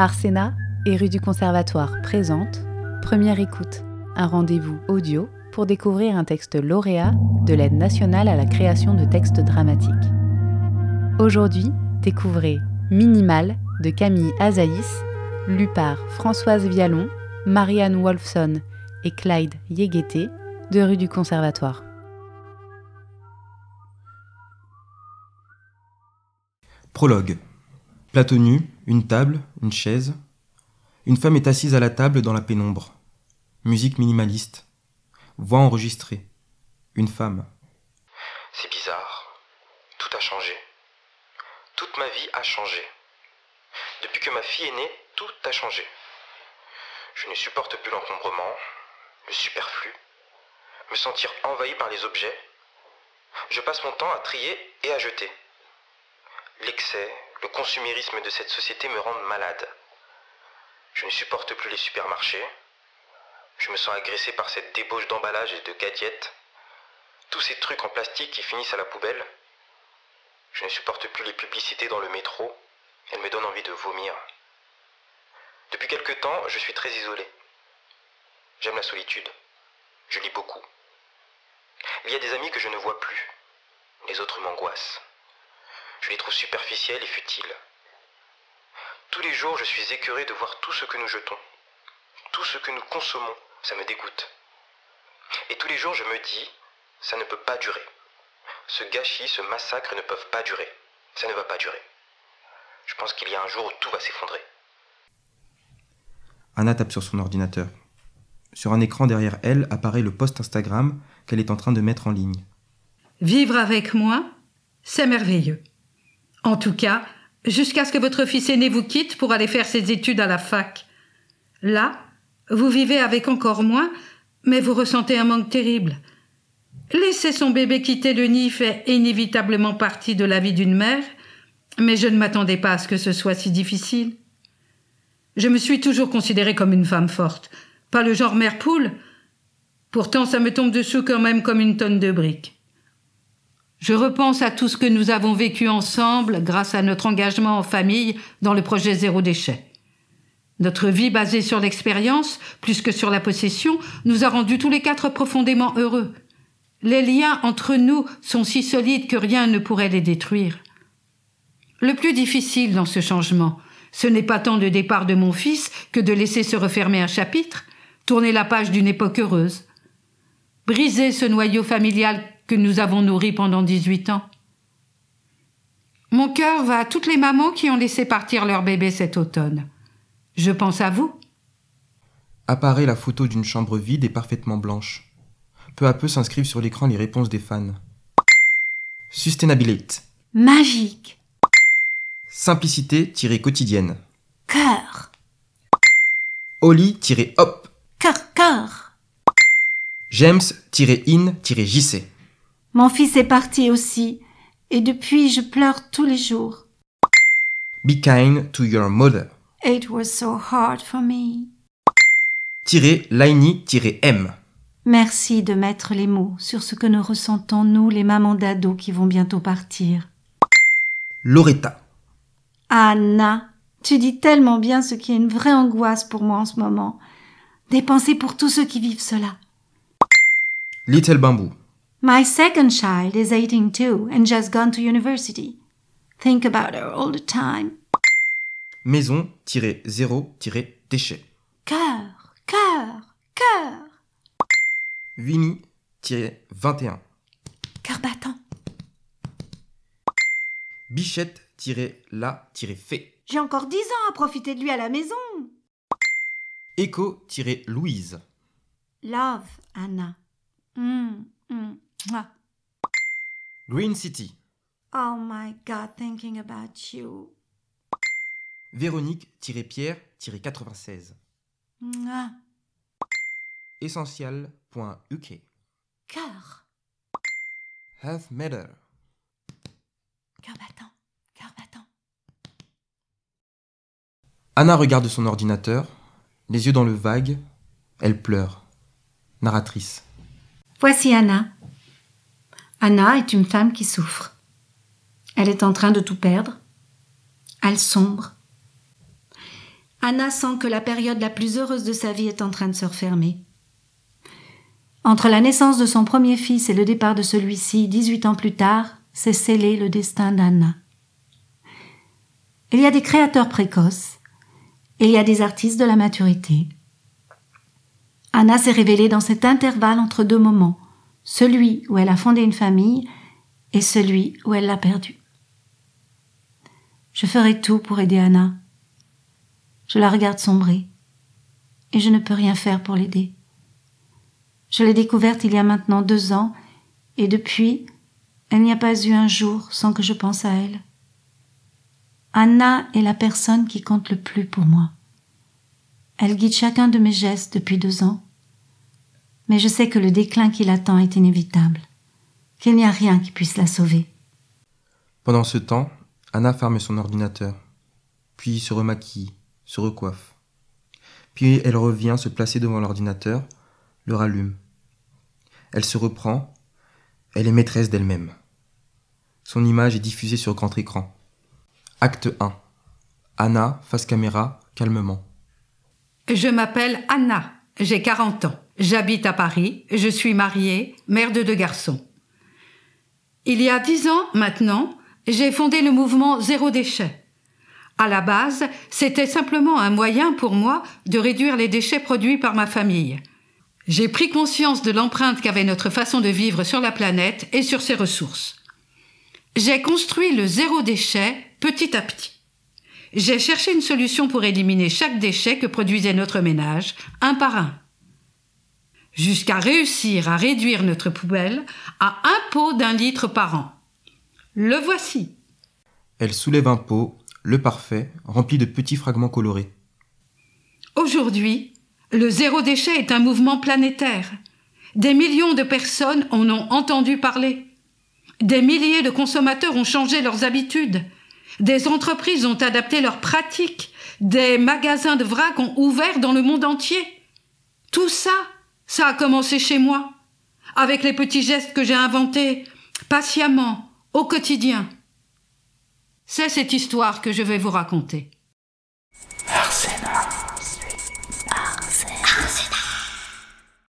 Arsena et rue du Conservatoire présente Première écoute, un rendez-vous audio pour découvrir un texte lauréat de l'aide nationale à la création de textes dramatiques. Aujourd'hui, découvrez Minimal de Camille Azaïs, lu par Françoise Vialon, Marianne Wolfson et Clyde Yegueté de rue du Conservatoire. Prologue. Plateau nu, une table, une chaise. Une femme est assise à la table dans la pénombre. Musique minimaliste. Voix enregistrée. Une femme. C'est bizarre. Tout a changé. Toute ma vie a changé. Depuis que ma fille est née, tout a changé. Je ne supporte plus l'encombrement, le superflu, me sentir envahi par les objets. Je passe mon temps à trier et à jeter. L'excès, le consumérisme de cette société me rendent malade. Je ne supporte plus les supermarchés. Je me sens agressé par cette débauche d'emballage et de gadgets. Tous ces trucs en plastique qui finissent à la poubelle. Je ne supporte plus les publicités dans le métro. Elles me donnent envie de vomir. Depuis quelque temps, je suis très isolé. J'aime la solitude. Je lis beaucoup. Il y a des amis que je ne vois plus. Les autres m'angoissent. Je les trouve superficiels et futiles. Tous les jours, je suis écœuré de voir tout ce que nous jetons. Tout ce que nous consommons, ça me dégoûte. Et tous les jours, je me dis, ça ne peut pas durer. Ce gâchis, ce massacre ne peuvent pas durer. Ça ne va pas durer. Je pense qu'il y a un jour où tout va s'effondrer. Anna tape sur son ordinateur. Sur un écran derrière elle apparaît le post Instagram qu'elle est en train de mettre en ligne. Vivre avec moi, c'est merveilleux. En tout cas, jusqu'à ce que votre fils aîné vous quitte pour aller faire ses études à la fac. Là, vous vivez avec encore moins, mais vous ressentez un manque terrible. Laisser son bébé quitter le nid fait inévitablement partie de la vie d'une mère, mais je ne m'attendais pas à ce que ce soit si difficile. Je me suis toujours considérée comme une femme forte, pas le genre mère poule. Pourtant, ça me tombe dessous quand même comme une tonne de briques. Je repense à tout ce que nous avons vécu ensemble grâce à notre engagement en famille dans le projet Zéro déchet. Notre vie basée sur l'expérience, plus que sur la possession, nous a rendus tous les quatre profondément heureux. Les liens entre nous sont si solides que rien ne pourrait les détruire. Le plus difficile dans ce changement, ce n'est pas tant le départ de mon fils que de laisser se refermer un chapitre, tourner la page d'une époque heureuse. Briser ce noyau familial que nous avons nourri pendant 18 ans. Mon cœur va à toutes les mamans qui ont laissé partir leur bébé cet automne. Je pense à vous. Apparaît la photo d'une chambre vide et parfaitement blanche. Peu à peu s'inscrivent sur l'écran les réponses des fans. Sustainability. Magique. Simplicité-quotidienne. Cœur. Oli-hop. Cœur, cœur. James-in-jc. Mon fils est parti aussi, et depuis je pleure tous les jours. Be kind to your mother. It was so hard for me. Laini-m. Merci de mettre les mots sur ce que nous ressentons, nous, les mamans d'ados qui vont bientôt partir. Loretta. Anna, tu dis tellement bien ce qui est une vraie angoisse pour moi en ce moment. Des pensées pour tous ceux qui vivent cela. Little Bamboo. My second child is 18 too and just gone to university. Think about her all the time. Maison-0-déchet. Cœur, cœur, cœur. Vini-21. Cœur battant. Bichette-la-fait. J'ai encore dix ans à profiter de lui à la maison. Echo-Louise. Love, Anna. Mm, mm, mwah. Green City. Oh my God, thinking about you. Véronique-Pierre-96. Mwah. Essential.uk. Cœur, Health Matter. cœur battant, cœur battant. Anna regarde son ordinateur, les yeux dans le vague. Elle pleure. Narratrice. Voici Anna. Anna est une femme qui souffre. Elle est en train de tout perdre. Elle sombre. Anna sent que la période la plus heureuse de sa vie est en train de se refermer. Entre la naissance de son premier fils et le départ de celui-ci, 18 ans plus tard, s'est scellé le destin d'Anna. Il y a des créateurs précoces, et il y a des artistes de la maturité. Anna s'est révélée dans cet intervalle entre deux moments, celui où elle a fondé une famille et celui où elle l'a perdue. Je ferai tout pour aider Anna. Je la regarde sombrer, et je ne peux rien faire pour l'aider. Je l'ai découverte il y a maintenant deux ans, et depuis, elle n'y a pas eu un jour sans que je pense à elle. Anna est la personne qui compte le plus pour moi. Elle guide chacun de mes gestes depuis deux ans. Mais je sais que le déclin qui l'attend est inévitable, qu'il n'y a rien qui puisse la sauver. Pendant ce temps, Anna ferme son ordinateur, puis se remaquille, se recoiffe. Puis elle revient se placer devant l'ordinateur, le rallume. Elle se reprend, elle est maîtresse d'elle-même. Son image est diffusée sur grand écran. Acte 1. Anna, face caméra, calmement. Je m'appelle Anna, j'ai 40 ans. J'habite à Paris, je suis mariée, mère de deux garçons. Il y a dix ans maintenant, j'ai fondé le mouvement Zéro déchet. À la base, c'était simplement un moyen pour moi de réduire les déchets produits par ma famille. J'ai pris conscience de l'empreinte qu'avait notre façon de vivre sur la planète et sur ses ressources. J'ai construit le zéro déchet petit à petit. J'ai cherché une solution pour éliminer chaque déchet que produisait notre ménage, un par un. Jusqu'à réussir à réduire notre poubelle à un pot d'un litre par an. Le voici. Elle soulève un pot, le parfait, rempli de petits fragments colorés. Aujourd'hui, le zéro déchet est un mouvement planétaire. Des millions de personnes en ont entendu parler. Des milliers de consommateurs ont changé leurs habitudes. Des entreprises ont adapté leurs pratiques. Des magasins de vrac ont ouvert dans le monde entier. Tout ça, ça a commencé chez moi, avec les petits gestes que j'ai inventés, patiemment, au quotidien. C'est cette histoire que je vais vous raconter.